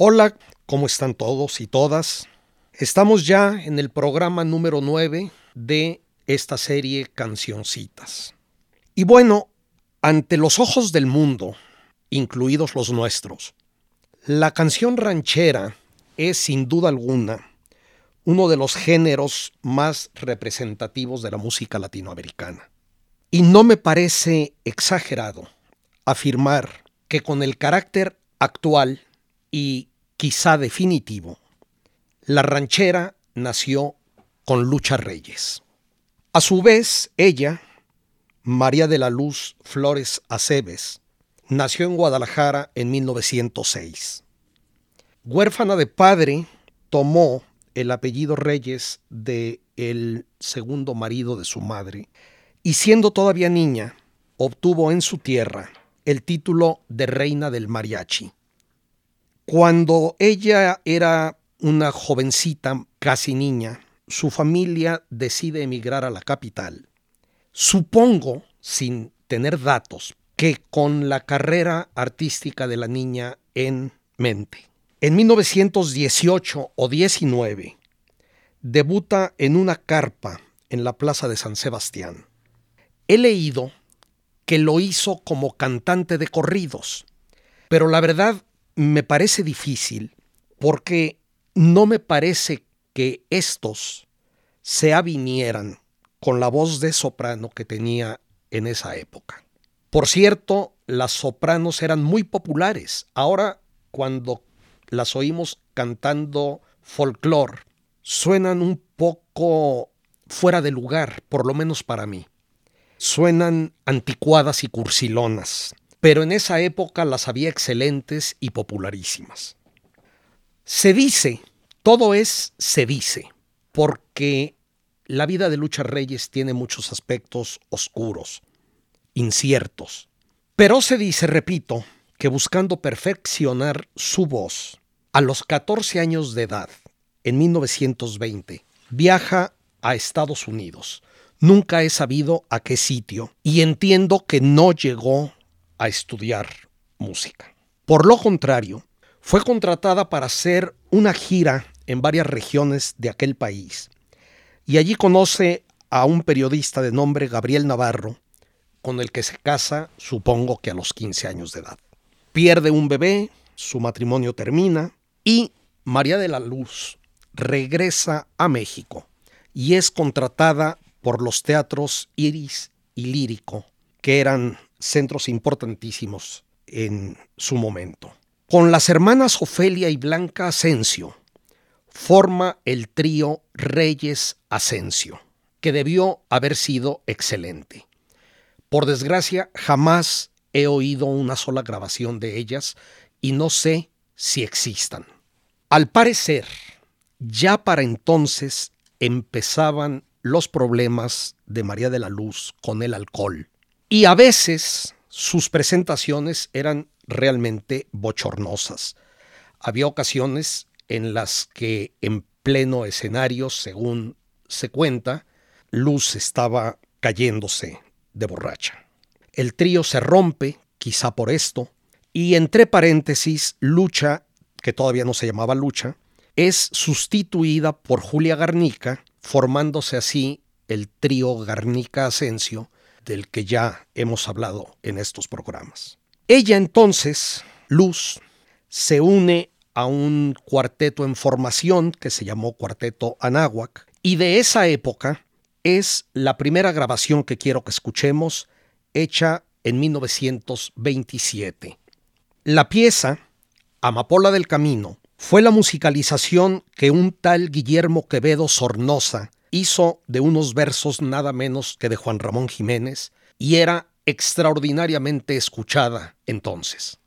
Hola, ¿cómo están todos y todas? Estamos ya en el programa número 9 de esta serie Cancioncitas. Y bueno, ante los ojos del mundo, incluidos los nuestros, la canción ranchera es sin duda alguna uno de los géneros más representativos de la música latinoamericana. Y no me parece exagerado afirmar que con el carácter actual y quizá definitivo, la ranchera nació con Lucha Reyes. A su vez, ella, María de la Luz Flores Aceves, nació en Guadalajara en 1906. Huérfana de padre, tomó el apellido Reyes de el segundo marido de su madre y siendo todavía niña, obtuvo en su tierra el título de reina del mariachi. Cuando ella era una jovencita, casi niña, su familia decide emigrar a la capital. Supongo, sin tener datos, que con la carrera artística de la niña en mente. En 1918 o 19 debuta en una carpa en la Plaza de San Sebastián. He leído que lo hizo como cantante de corridos, pero la verdad me parece difícil porque no me parece que estos se avinieran con la voz de soprano que tenía en esa época. Por cierto, las sopranos eran muy populares. Ahora, cuando las oímos cantando folclore, suenan un poco fuera de lugar, por lo menos para mí. Suenan anticuadas y cursilonas pero en esa época las había excelentes y popularísimas. Se dice, todo es se dice, porque la vida de Lucha Reyes tiene muchos aspectos oscuros, inciertos. Pero se dice, repito, que buscando perfeccionar su voz, a los 14 años de edad, en 1920, viaja a Estados Unidos. Nunca he sabido a qué sitio y entiendo que no llegó a estudiar música. Por lo contrario, fue contratada para hacer una gira en varias regiones de aquel país y allí conoce a un periodista de nombre Gabriel Navarro, con el que se casa, supongo que a los 15 años de edad. Pierde un bebé, su matrimonio termina y María de la Luz regresa a México y es contratada por los teatros Iris y Lírico, que eran centros importantísimos en su momento. Con las hermanas Ofelia y Blanca Asensio, forma el trío Reyes Asensio, que debió haber sido excelente. Por desgracia, jamás he oído una sola grabación de ellas y no sé si existan. Al parecer, ya para entonces empezaban los problemas de María de la Luz con el alcohol y a veces sus presentaciones eran realmente bochornosas. Había ocasiones en las que en pleno escenario, según se cuenta, Luz estaba cayéndose de borracha. El trío se rompe, quizá por esto, y entre paréntesis, Lucha, que todavía no se llamaba Lucha, es sustituida por Julia Garnica, formándose así el trío Garnica Asensio, del que ya hemos hablado en estos programas. Ella entonces, Luz, se une a un cuarteto en formación que se llamó Cuarteto Anáhuac y de esa época es la primera grabación que quiero que escuchemos, hecha en 1927. La pieza, Amapola del Camino, fue la musicalización que un tal Guillermo Quevedo Sornosa hizo de unos versos nada menos que de Juan Ramón Jiménez y era extraordinariamente escuchada entonces.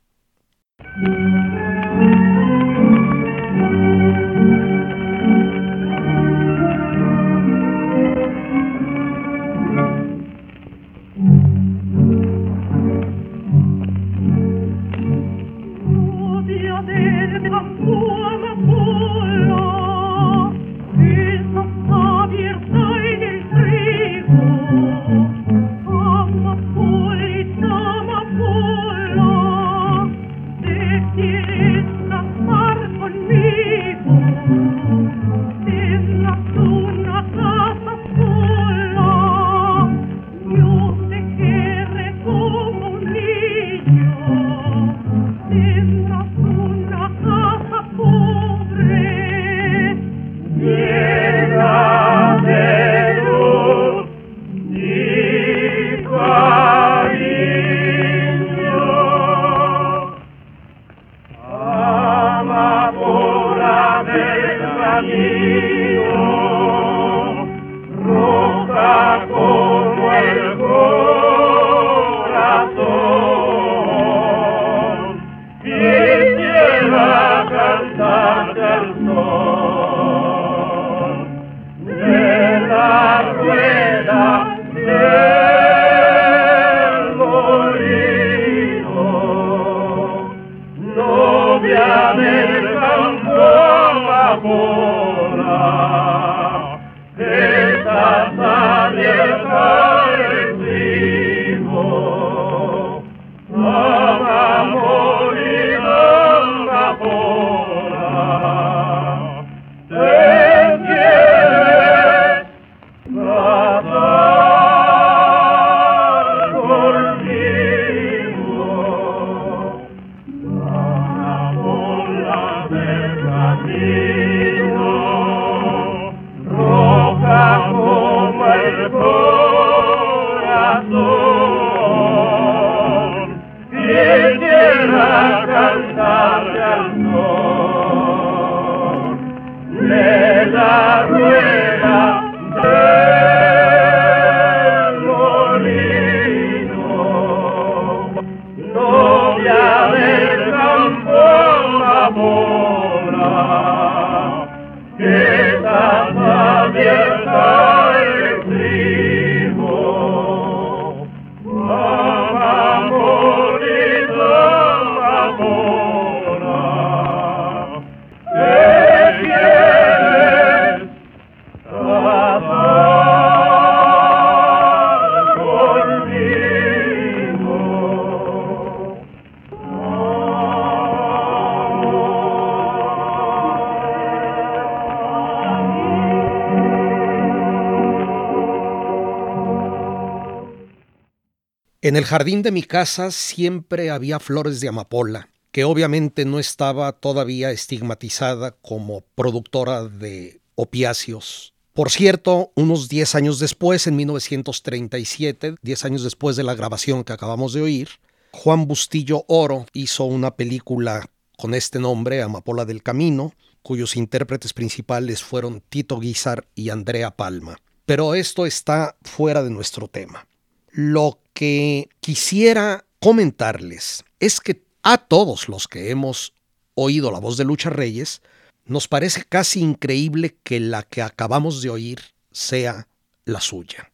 En el jardín de mi casa siempre había flores de amapola, que obviamente no estaba todavía estigmatizada como productora de opiáceos. Por cierto, unos 10 años después, en 1937, 10 años después de la grabación que acabamos de oír, Juan Bustillo Oro hizo una película con este nombre, Amapola del Camino, cuyos intérpretes principales fueron Tito Guizar y Andrea Palma. Pero esto está fuera de nuestro tema. Lo que quisiera comentarles es que a todos los que hemos oído la voz de Lucha Reyes, nos parece casi increíble que la que acabamos de oír sea la suya.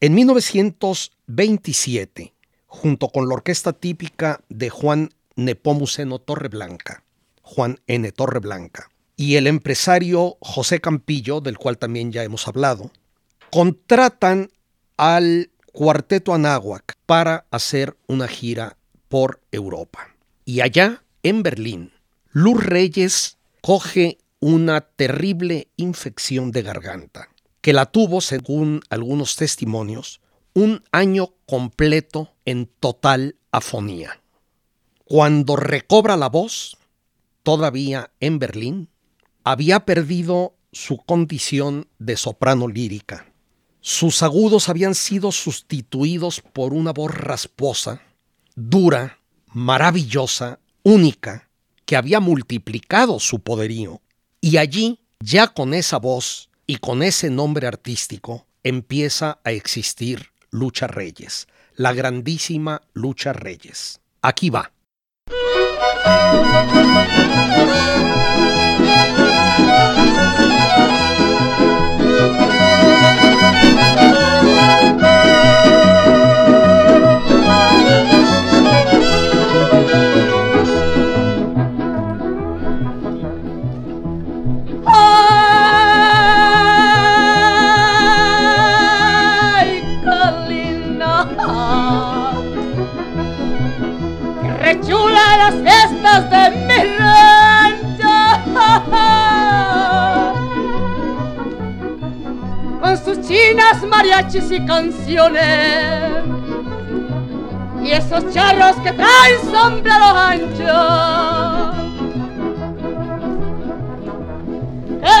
En 1927, junto con la orquesta típica de Juan Nepomuceno Torreblanca, Juan N. Torreblanca, y el empresario José Campillo, del cual también ya hemos hablado, contratan al Cuarteto Anáhuac para hacer una gira por Europa. Y allá, en Berlín, Luz Reyes coge una terrible infección de garganta, que la tuvo, según algunos testimonios, un año completo en total afonía. Cuando recobra la voz, todavía en Berlín, había perdido su condición de soprano lírica sus agudos habían sido sustituidos por una voz rasposa, dura, maravillosa, única, que había multiplicado su poderío. Y allí, ya con esa voz y con ese nombre artístico, empieza a existir Lucha Reyes, la grandísima Lucha Reyes. Aquí va. Mariachis y canciones. Y esos charros que traen sombrero ancho. ¡Qué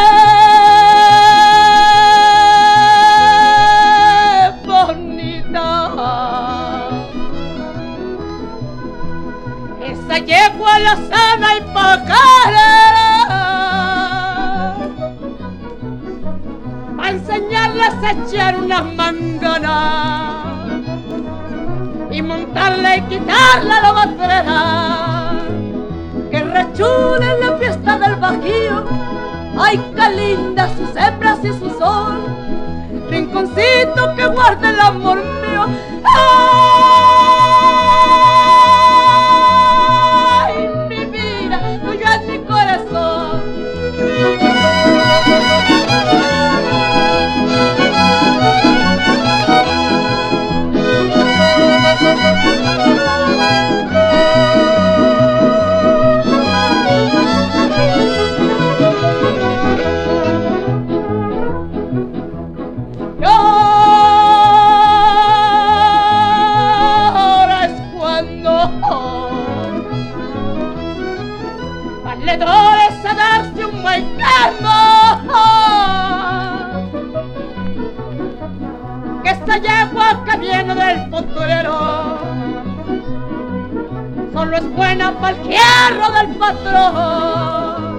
bonita! Esa yegua la sana y enseñarles a echar una mangana y montarle y quitarle la batrera que rechule en la fiesta del bajío. Ay qué lindas sus hembras y su sol rinconcito que guarda el amor mío. Ay es buena para el hierro del patrón.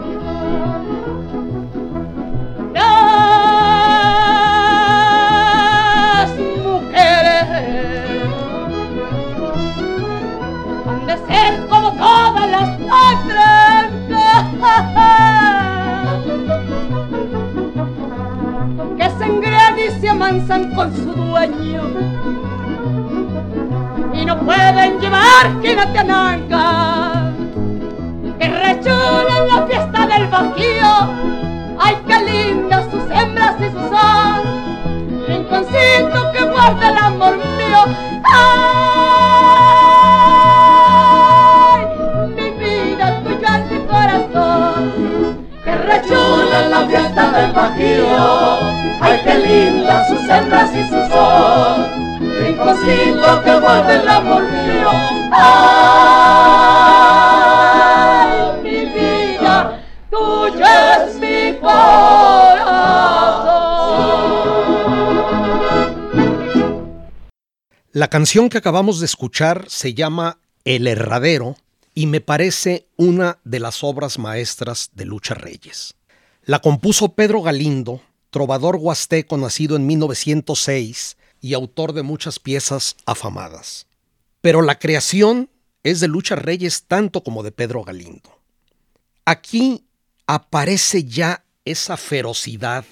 Las mujeres han de ser como todas las otras. que se engrean y se amansan con su dueño quinatenanca que rechulen la fiesta del bajío ay qué lindas sus hembras y su sol rinconcito que guarda el amor mío. Ay mi vida tuya es mi corazón. Que rechulen la fiesta del bajío ay qué lindas sus hembras y su sol mi vida es mi corazón La canción que acabamos de escuchar se llama El Herradero y me parece una de las obras maestras de Lucha Reyes. La compuso Pedro Galindo, trovador huasteco nacido en 1906 y autor de muchas piezas afamadas. Pero la creación es de Lucha Reyes tanto como de Pedro Galindo. Aquí aparece ya esa ferocidad,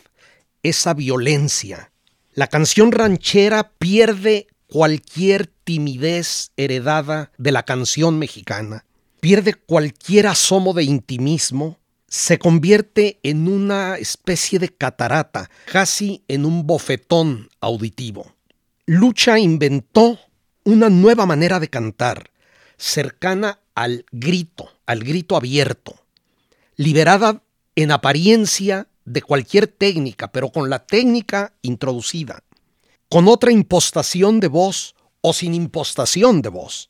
esa violencia. La canción ranchera pierde cualquier timidez heredada de la canción mexicana, pierde cualquier asomo de intimismo, se convierte en una especie de catarata, casi en un bofetón auditivo. Lucha inventó una nueva manera de cantar, cercana al grito, al grito abierto, liberada en apariencia de cualquier técnica, pero con la técnica introducida, con otra impostación de voz o sin impostación de voz,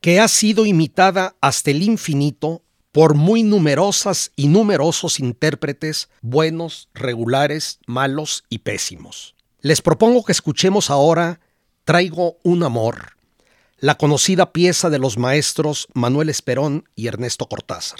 que ha sido imitada hasta el infinito por muy numerosas y numerosos intérpretes, buenos, regulares, malos y pésimos. Les propongo que escuchemos ahora Traigo un amor, la conocida pieza de los maestros Manuel Esperón y Ernesto Cortázar.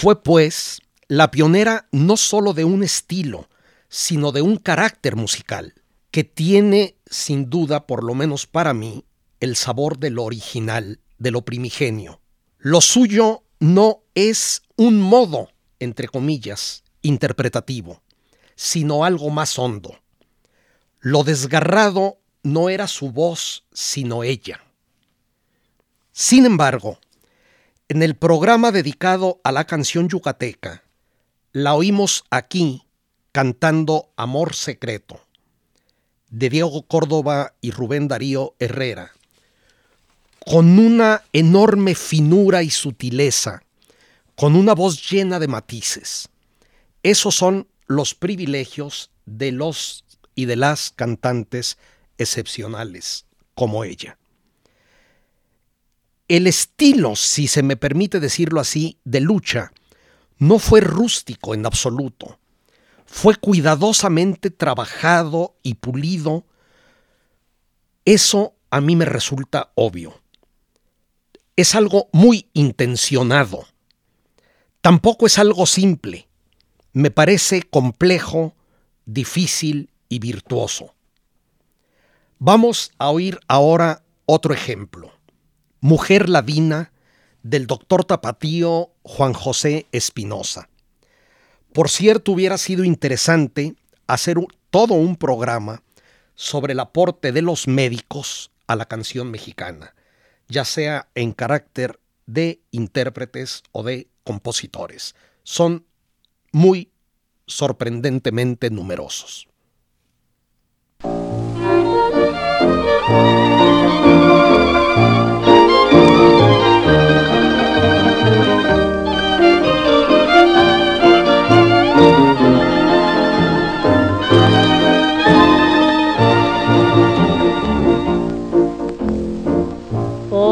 Fue, pues, la pionera no solo de un estilo, sino de un carácter musical, que tiene, sin duda, por lo menos para mí, el sabor de lo original, de lo primigenio. Lo suyo no es un modo, entre comillas, interpretativo, sino algo más hondo. Lo desgarrado no era su voz, sino ella. Sin embargo, en el programa dedicado a la canción yucateca, la oímos aquí cantando Amor Secreto, de Diego Córdoba y Rubén Darío Herrera, con una enorme finura y sutileza, con una voz llena de matices. Esos son los privilegios de los y de las cantantes excepcionales como ella. El estilo, si se me permite decirlo así, de lucha, no fue rústico en absoluto. Fue cuidadosamente trabajado y pulido. Eso a mí me resulta obvio. Es algo muy intencionado. Tampoco es algo simple. Me parece complejo, difícil y virtuoso. Vamos a oír ahora otro ejemplo. Mujer Ladina del doctor Tapatío Juan José Espinosa. Por cierto, hubiera sido interesante hacer todo un programa sobre el aporte de los médicos a la canción mexicana, ya sea en carácter de intérpretes o de compositores. Son muy sorprendentemente numerosos.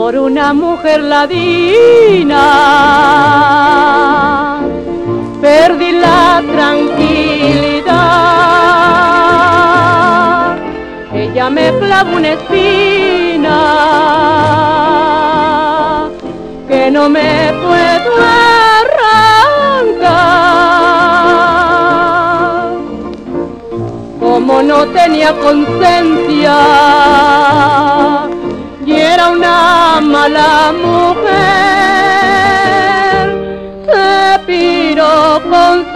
Por una mujer ladina. Perdí la tranquilidad. Ella me clavó una espina que no me puedo arrancar. Como no tenía conciencia mala mujer, se piró con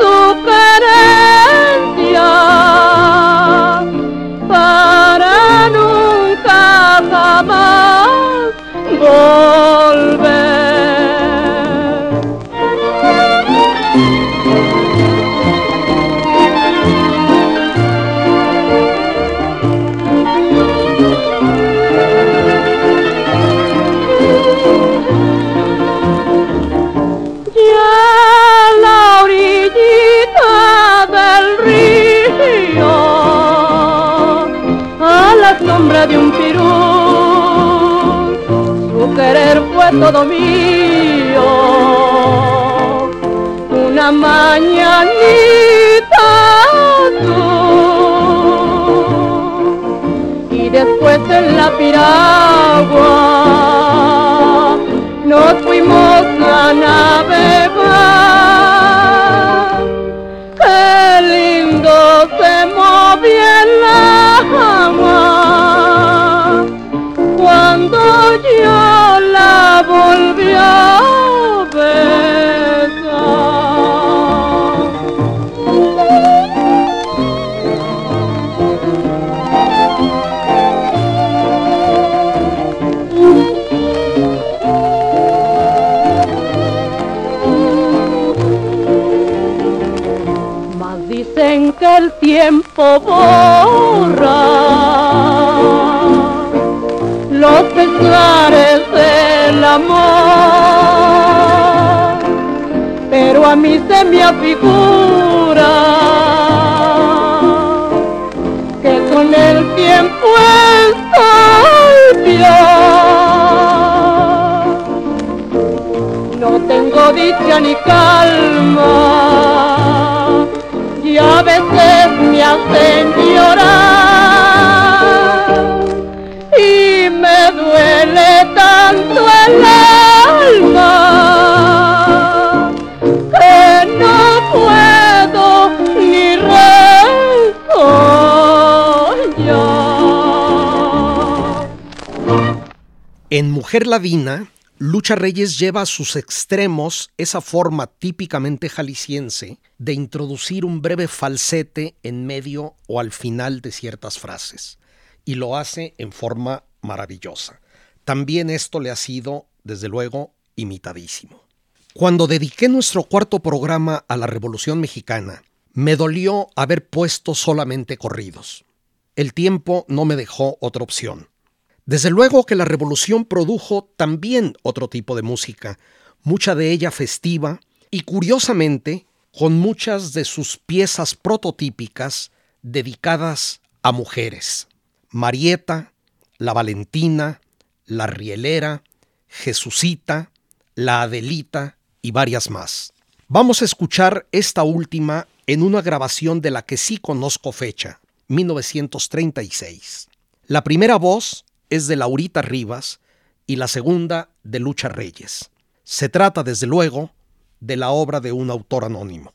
todo mío. Una mañanita tú. Y después en la piragua nos fuimos a navegar. Borra los pesares del amor. Pero a mí se me afigura que con el tiempo estoy peor. No tengo dicha ni calma hacen llorar me duele tanto el alma que no puedo ni En Mujer Ladina, Lucha Reyes lleva a sus extremos esa forma típicamente jalisciense de introducir un breve falsete en medio o al final de ciertas frases, y lo hace en forma maravillosa. También esto le ha sido, desde luego, imitadísimo. Cuando dediqué nuestro cuarto programa a la Revolución Mexicana, me dolió haber puesto solamente corridos. El tiempo no me dejó otra opción. Desde luego que la revolución produjo también otro tipo de música, mucha de ella festiva y curiosamente con muchas de sus piezas prototípicas dedicadas a mujeres. Marieta, la Valentina, La Rielera, Jesucita, La Adelita y varias más. Vamos a escuchar esta última en una grabación de la que sí conozco fecha, 1936. La primera voz es de Laurita Rivas y la segunda de Lucha Reyes. Se trata, desde luego, de la obra de un autor anónimo.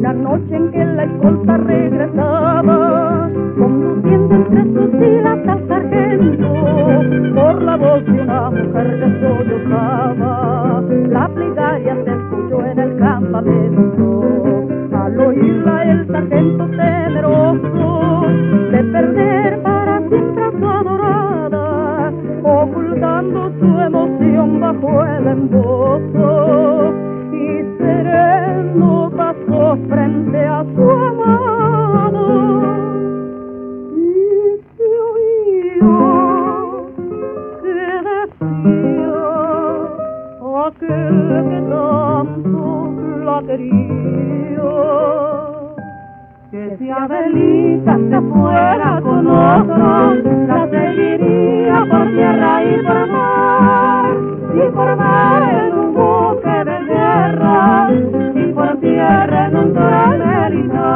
La noche en que la escolta regresaba, conduciendo entre sus filas al sargento, por la voz de una mujer que sollozaba, la plegaria se escuchó en el campamento. Al oírla el sargento temeroso de perder para siempre a su adorada, ocultando su emoción bajo el embozo y sereno frente a su amado. Y se oía que decía aquel que tanto la quería que si Adelita se fuera con otro, la seguiría por tierra y por mar, y por mar en un buque de guerra, tierra en un militar.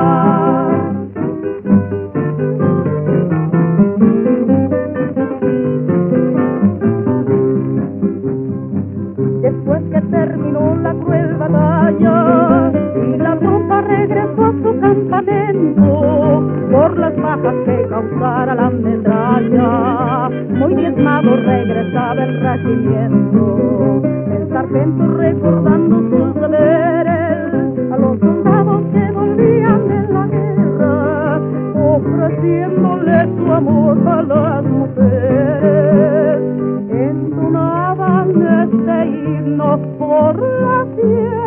Después que terminó la cruel batalla y la tropa regresó a su campamento por las bajas que causara la metralla, muy diezmado regresaba el regimiento. El sargento recordando sus deberes ofreciéndole su amor a las mujeres. Entonaban este himno por la tierra,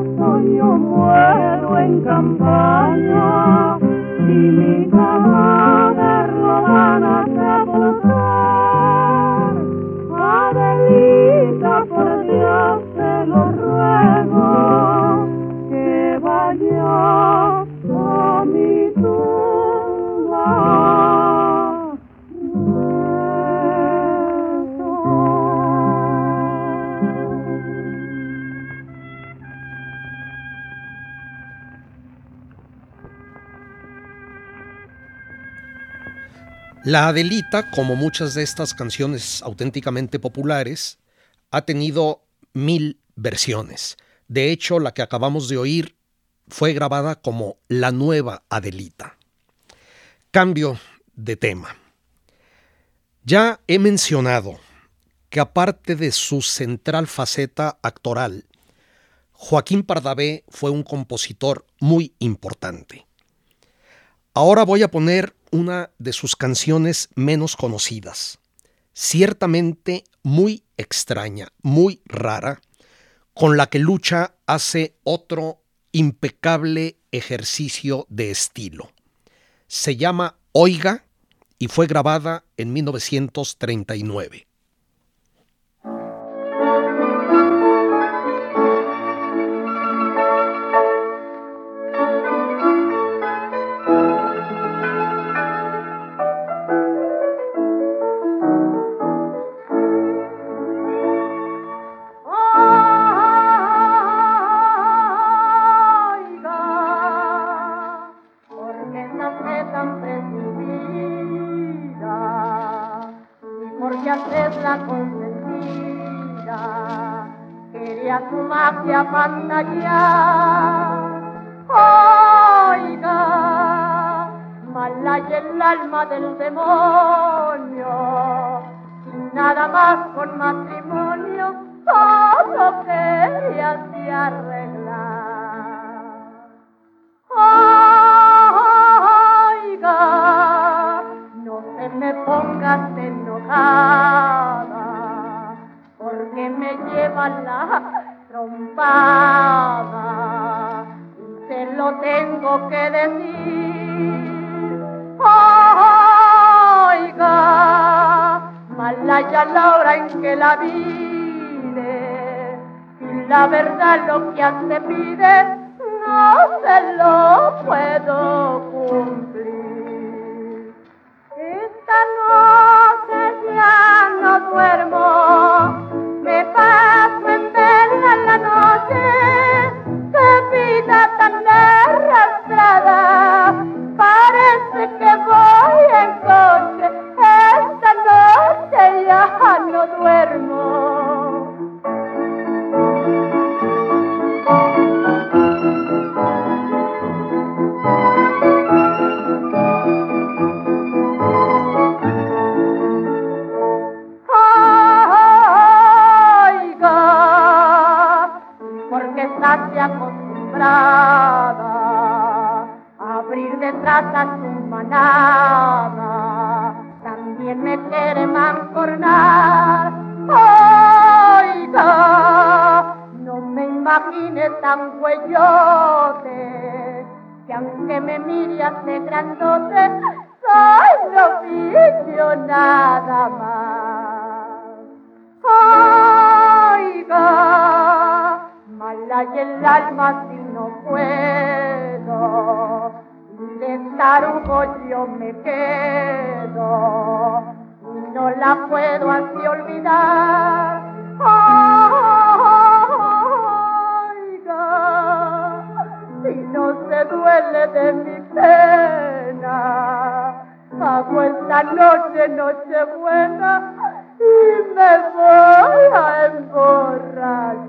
acaso yo muero en campaña y mi cadáver lo La Adelita, como muchas de estas canciones auténticamente populares, ha tenido mil versiones. De hecho, la que acabamos de oír fue grabada como La Nueva Adelita. Cambio de tema. Ya he mencionado que aparte de su central faceta actoral, Joaquín Pardavé fue un compositor muy importante. Ahora voy a poner una de sus canciones menos conocidas, ciertamente muy extraña, muy rara, con la que Lucha hace otro impecable ejercicio de estilo. Se llama Oiga y fue grabada en 1939. Abrir detrás a su manada. También me quiere mancornar. Oiga, no me imagine tan cuellote, que aunque me mire hace grandote, soy novicio nada más. Oiga, mala y el alma si no puedo, de tarugo yo me quedo, y no la puedo así olvidar. Oiga, si no se duele de mi pena, hago esta noche, noche buena, y me voy a emborrachar.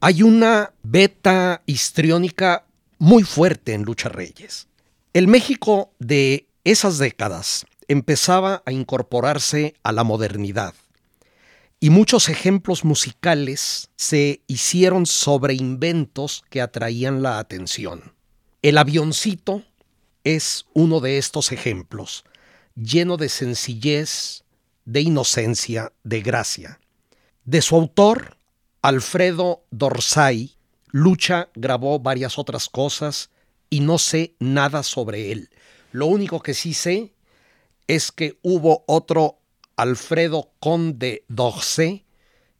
Hay una beta histriónica muy fuerte en Lucha Reyes. El México de esas décadas empezaba a incorporarse a la modernidad y muchos ejemplos musicales se hicieron sobre inventos que atraían la atención. El avioncito es uno de estos ejemplos, lleno de sencillez, de inocencia, de gracia. De su autor, Alfredo Dorsay, Lucha grabó varias otras cosas y no sé nada sobre él. Lo único que sí sé es que hubo otro Alfredo Conde d'Orsay,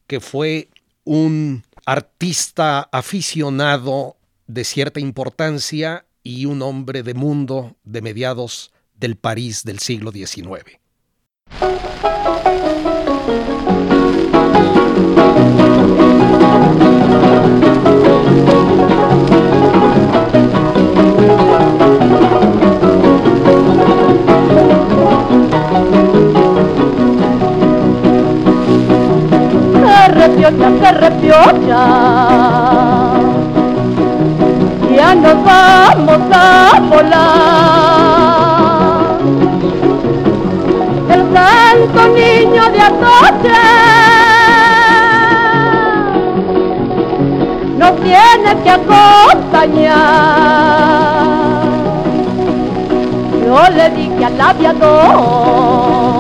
que fue un artista aficionado de cierta importancia y un hombre de mundo de mediados del París del siglo XIX. Repiocha. Ya nos vamos a volar. El santo niño de Atoche nos tiene que acompañar. Yo le dije al aviador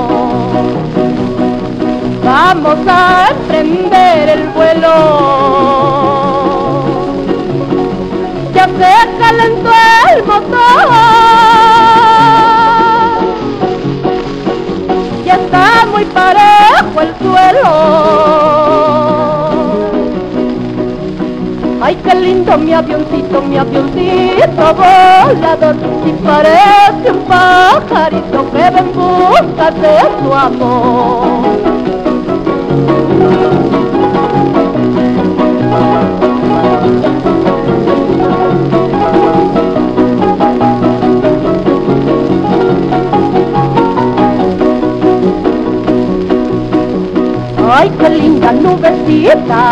vamos a emprender el vuelo. Ya se calentó el motor, ya está muy parejo el suelo. Ay, qué lindo mi avioncito, mi avioncito volador, y parece un pajarito que va en busca de su amor. Ay, qué linda nubecita.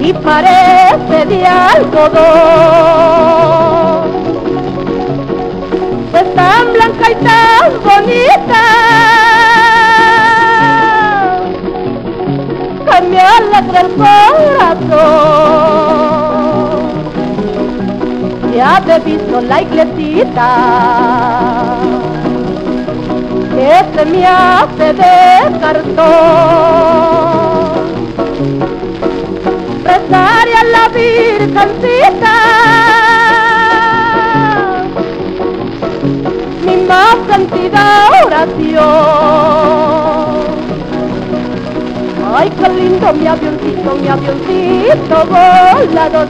Y parece de algodón. Alegra el corazón. Ya te he visto la iglesita que se me hace de cartón. Rezar a la Virgencita, mi más sentida oración. Ay, qué lindo mi avioncito, mi avioncito volador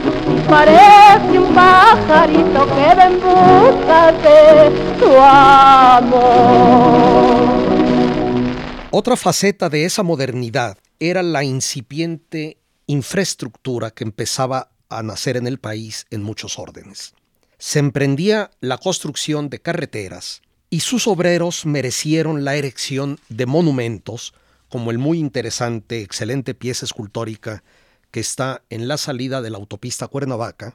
parece un pajarito que busca de tu amor. Otra faceta de esa modernidad era la incipiente infraestructura que empezaba a nacer en el país en muchos órdenes. Se emprendía la construcción de carreteras y sus obreros merecieron la erección de monumentos como el muy interesante, excelente pieza escultórica que está en la salida de la autopista Cuernavaca,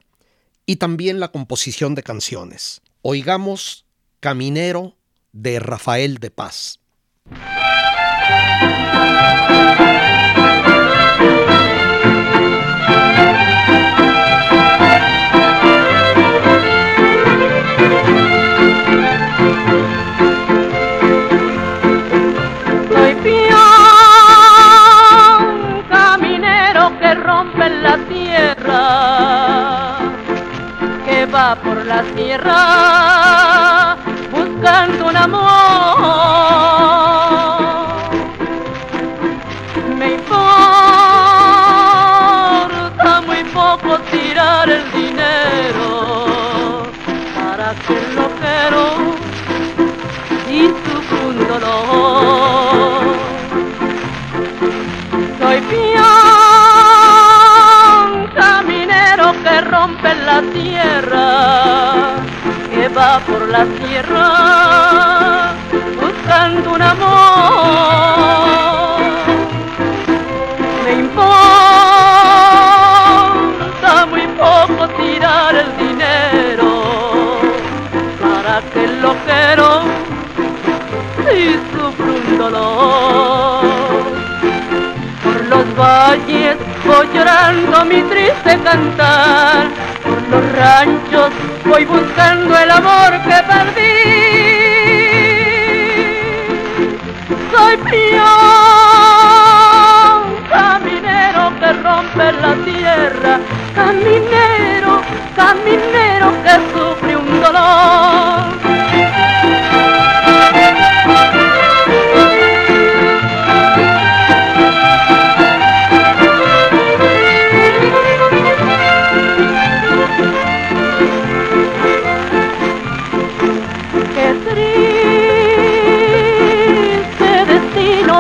y también la composición de canciones. Oigamos Caminero de Rafael de Paz.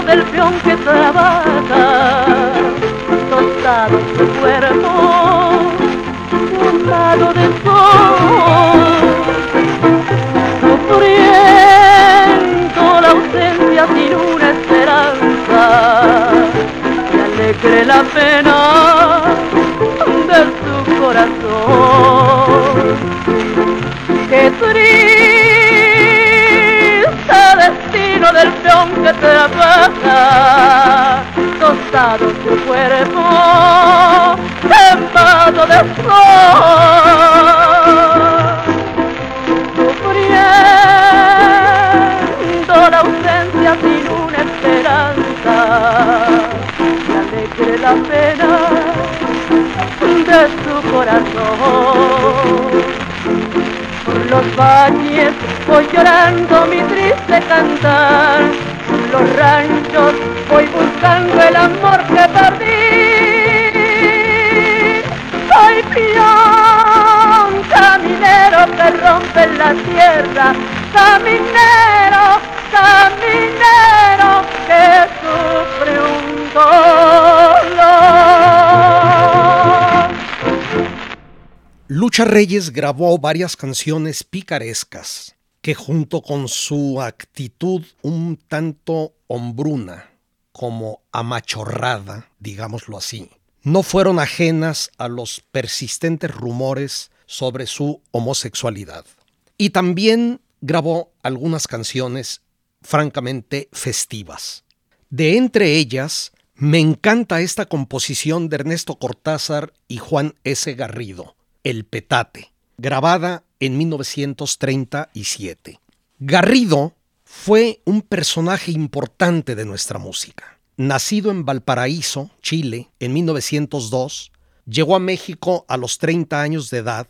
Que trabaja, sufriendo la ausencia sin una esperanza, que alegre la pena de su corazón los valles voy llorando mi triste cantar, los ranchos voy buscando el amor que perdí. Caminero que rompe la tierra, caminero, caminero que sufre un dolor. Lucha Reyes grabó varias canciones picarescas que junto con su actitud un tanto hombruna, como amachorrada, digámoslo así, no fueron ajenas a los persistentes rumores sobre su homosexualidad. Y también grabó algunas canciones francamente festivas. De entre ellas, me encanta esta composición de Ernesto Cortázar y Juan S. Garrido, El Petate, grabada en 1937. Garrido fue un personaje importante de nuestra música. Nacido en Valparaíso, Chile, en 1902, llegó a México a los 30 años de edad,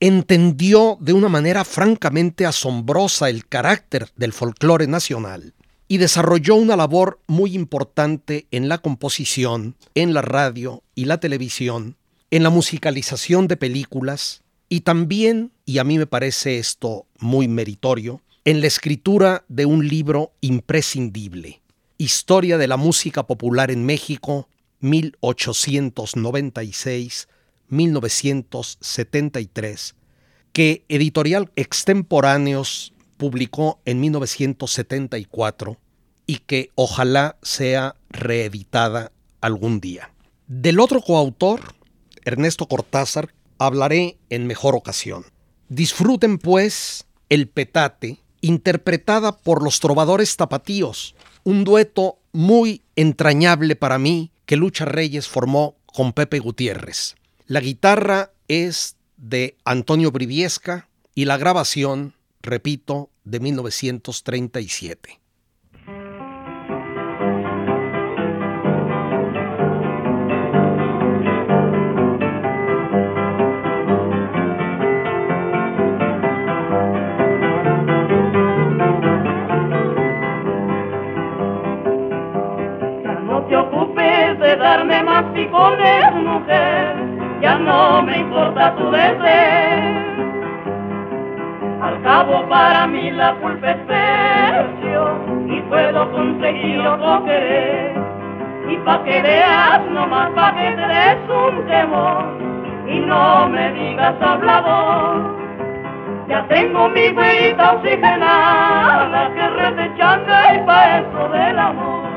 entendió de una manera francamente asombrosa el carácter del folclore nacional y desarrolló una labor muy importante en la composición, en la radio y la televisión, en la musicalización de películas y también, y a mí me parece esto muy meritorio, en la escritura de un libro imprescindible, Historia de la Música Popular en México, 1896-1973, que Editorial Extemporáneos publicó en 1974 y que ojalá sea reeditada algún día. Del otro coautor, Ernesto Cortázar, hablaré en mejor ocasión. Disfruten, pues, El Petate, interpretada por los trovadores tapatíos, un dueto muy entrañable para mí que Lucha Reyes formó con Pepe Gutiérrez. La guitarra es de Antonio Briviesca y la grabación, repito, de 1937. No me importa tu deseo. Al cabo para mí la culpa es y puedo conseguir otro querer. Y pa' que veas, nomás pa' que te des un temor y no me digas hablador. Ya tengo mi huellita oxigenada que retechando y pa' eso del amor.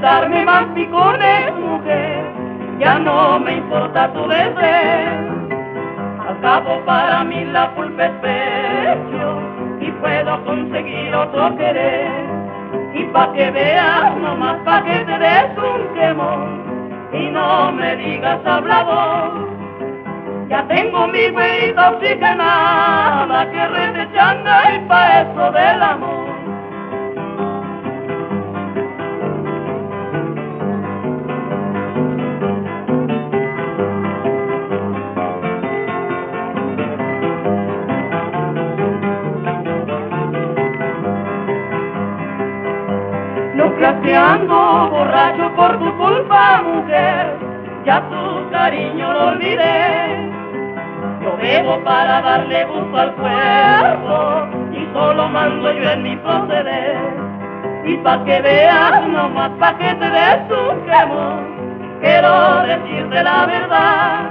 Darme más picones, mujer, ya no me importa tu deseo. Al cabo para mí la culpa es pecho y puedo conseguir otro querer. Y pa' que veas, nomás pa' que te des un quemón y no me digas hablador. Ya tengo mi huella oxigenada que redechando y pa' eso del amor. Ando borracho por tu culpa, mujer, ya tu cariño lo olvidé. Yo bebo para darle gusto al cuerpo y solo mando yo en mi proceder. Y pa' que veas, nomás pa' que te des un quemón, quiero decirte la verdad.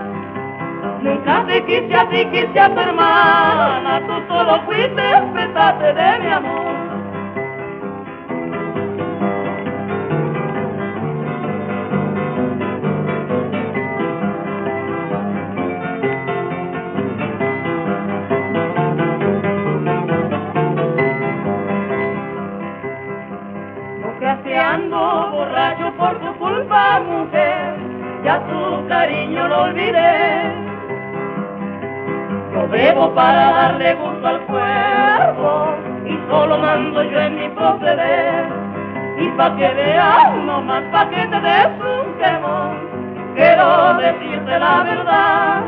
Nunca te quise a ti, quise a tu hermana, tú solo fuiste petate de mi amor. Bebo para darle gusto al cuerpo y solo mando yo en mi proceder. Y pa' que veas, nomás pa' que te des un quemón, quiero decirte la verdad.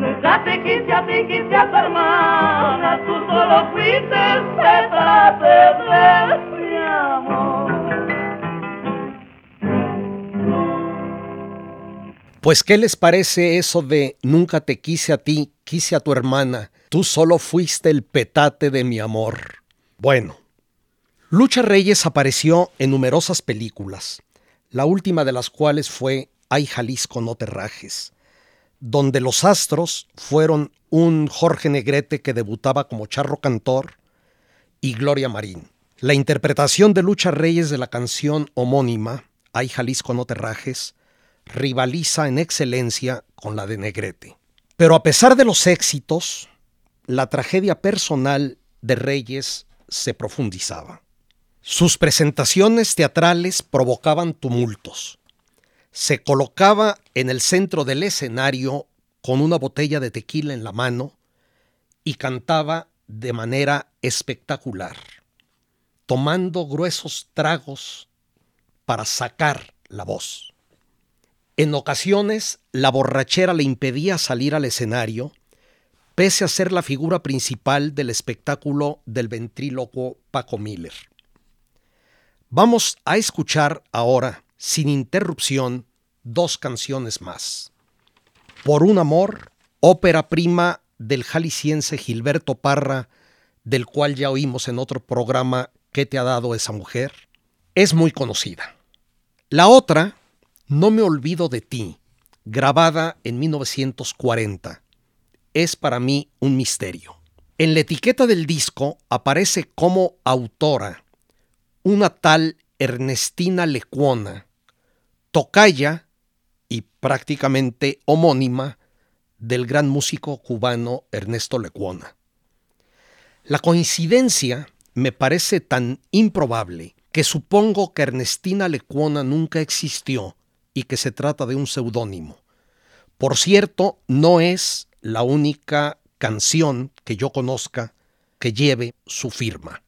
Nunca te quise a ti, quise a tu hermana, tú solo fuiste el de mi amor. Pues, ¿qué les parece eso de nunca te quise a ti, a tu hermana, tú solo fuiste el petate de mi amor? Bueno, Lucha Reyes apareció en numerosas películas, la última de las cuales fue Ay Jalisco no te rajes, donde los astros fueron un Jorge Negrete que debutaba como charro cantor y Gloria Marín. La interpretación de Lucha Reyes de la canción homónima Ay Jalisco no te rajes rivaliza en excelencia con la de Negrete. Pero a pesar de los éxitos, la tragedia personal de Reyes se profundizaba. Sus presentaciones teatrales provocaban tumultos. Se colocaba en el centro del escenario con una botella de tequila en la mano y cantaba de manera espectacular, tomando gruesos tragos para sacar la voz. En ocasiones la borrachera le impedía salir al escenario, pese a ser la figura principal del espectáculo del ventrílocuo Paco Miller. Vamos a escuchar ahora, sin interrupción, dos canciones más. Por un amor, ópera prima del jalisciense Gilberto Parra, del cual ya oímos en otro programa ¿Qué te ha dado esa mujer? Es muy conocida. La otra, No me olvido de ti, grabada en 1940, es para mí un misterio. En la etiqueta del disco aparece como autora una tal Ernestina Lecuona, tocaya y prácticamente homónima del gran músico cubano Ernesto Lecuona. La coincidencia me parece tan improbable que supongo que Ernestina Lecuona nunca existió y que se trata de un seudónimo. Por cierto, no es la única canción que yo conozca que lleve su firma.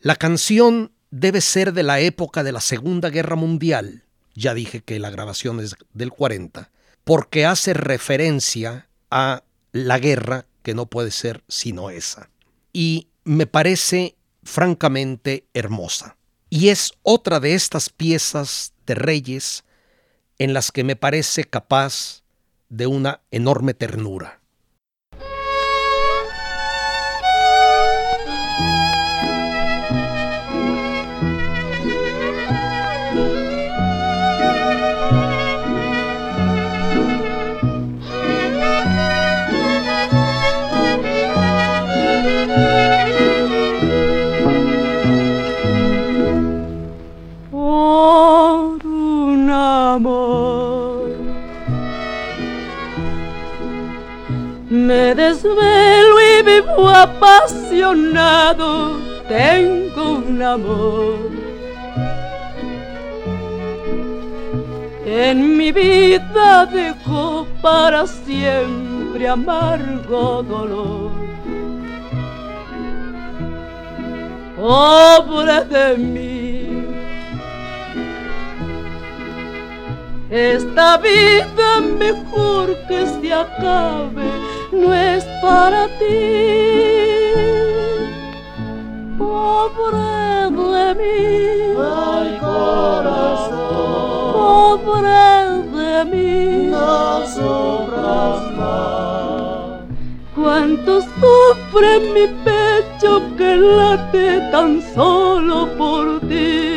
La canción debe ser de la época de la Segunda Guerra Mundial, ya dije que la grabación es del 40, porque hace referencia a la guerra que no puede ser sino esa. Y me parece francamente hermosa. Y es otra de estas piezas de reyes en las que me parece capaz de una enorme ternura. Me desvelo y vivo apasionado, tengo un amor. En mi vida dejo para siempre amargo dolor. Pobre de mí, esta vida mejor que se acabe no es para ti. Pobre de mí, ay corazón, pobre de mí, no sufras más. Cuánto sufre mi pecho que late tan solo por ti.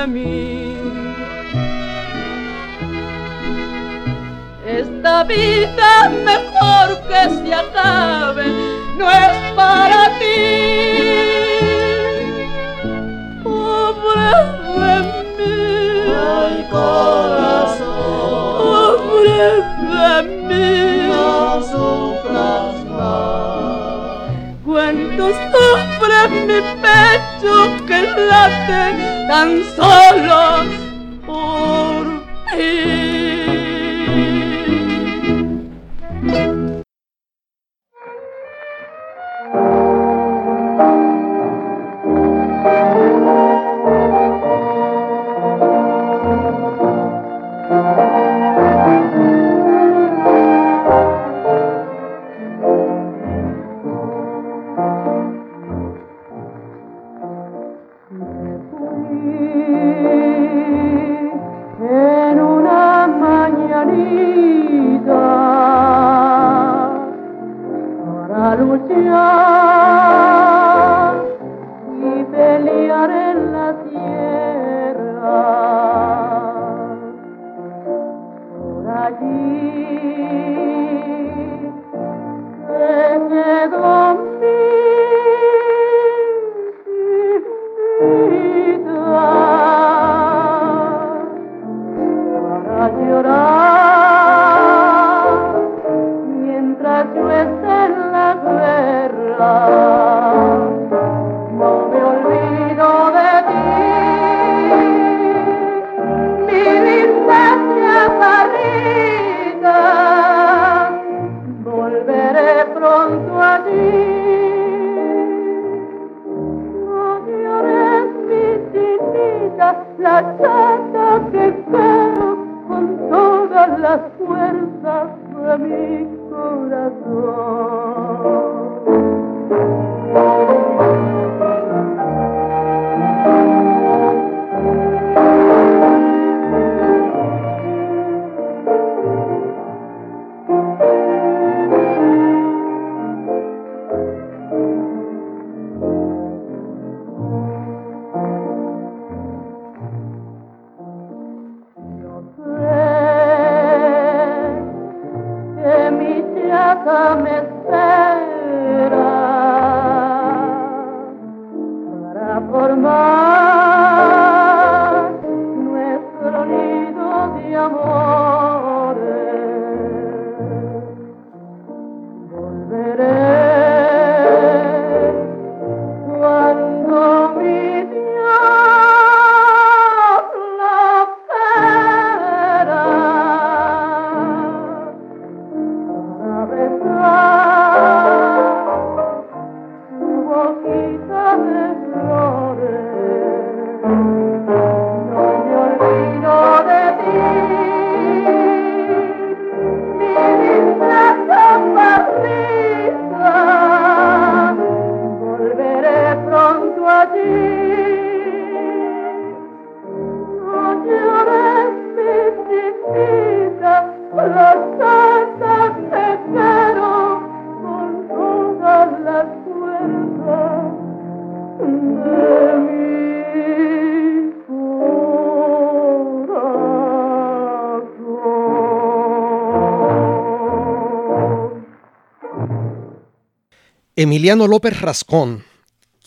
De mí. Esta vida mejor que se acabe no es para ti. Pobre de mí. Ay, corazón. Pobre de mí. No sufras más. Cuando sufre mi pecho que late tan solo Emiliano López Rascón,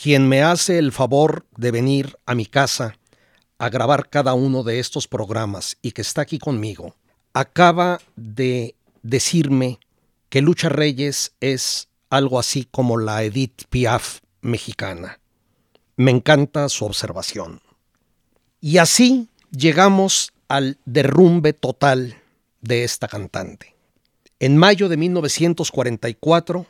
quien me hace el favor de venir a mi casa a grabar cada uno de estos programas y que está aquí conmigo, acaba de decirme que Lucha Reyes es algo así como la Edith Piaf mexicana. Me encanta su observación. Y así llegamos al derrumbe total de esta cantante. En mayo de 1944,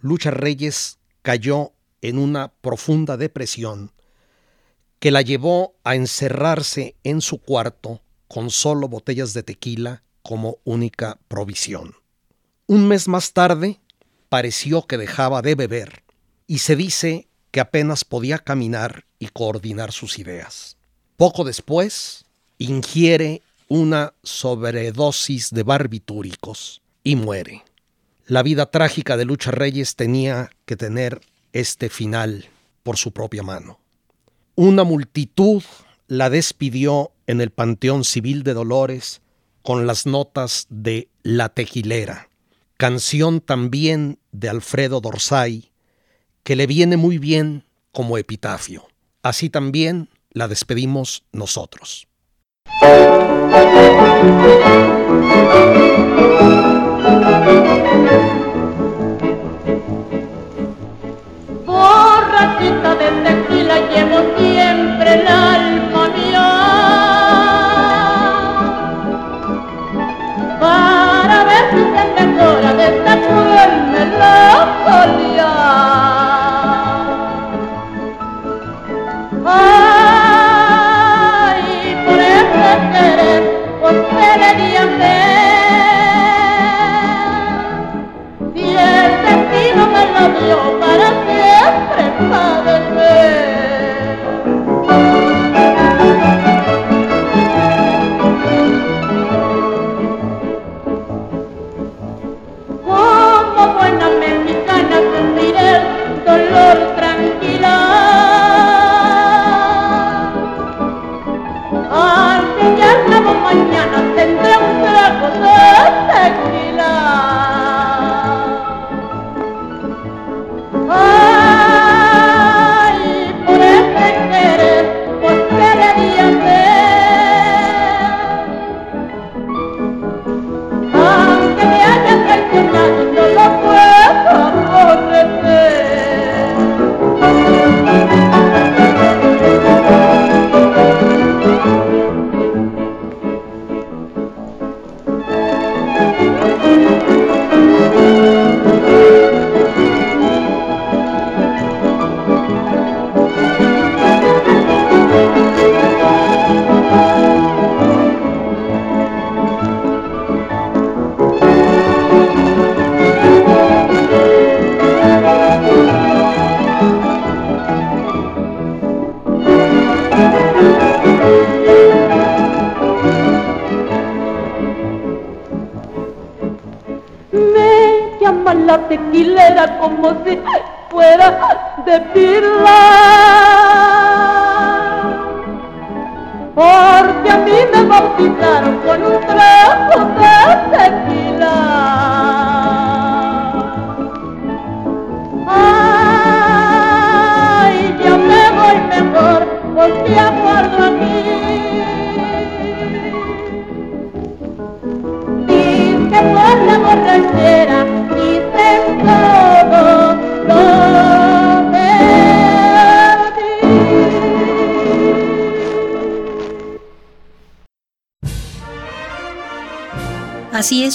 Lucha Reyes cayó en una profunda depresión que la llevó a encerrarse en su cuarto con solo botellas de tequila como única provisión. Un mes más tarde pareció que dejaba de beber y se dice que apenas podía caminar y coordinar sus ideas. Poco después, ingiere una sobredosis de barbitúricos y muere. La vida trágica de Lucha Reyes tenía que tener este final por su propia mano. Una multitud la despidió en el Panteón Civil de Dolores con las notas de La Tequilera, canción también de Alfredo Dorsay, que le viene muy bien como epitafio. Así también la despedimos nosotros. El alma mía para ver si se mejora de esta cruel melancolía. Ay, por ese querer, usted debería. Si el destino me lo dio para siempre padecer. Mañana tendré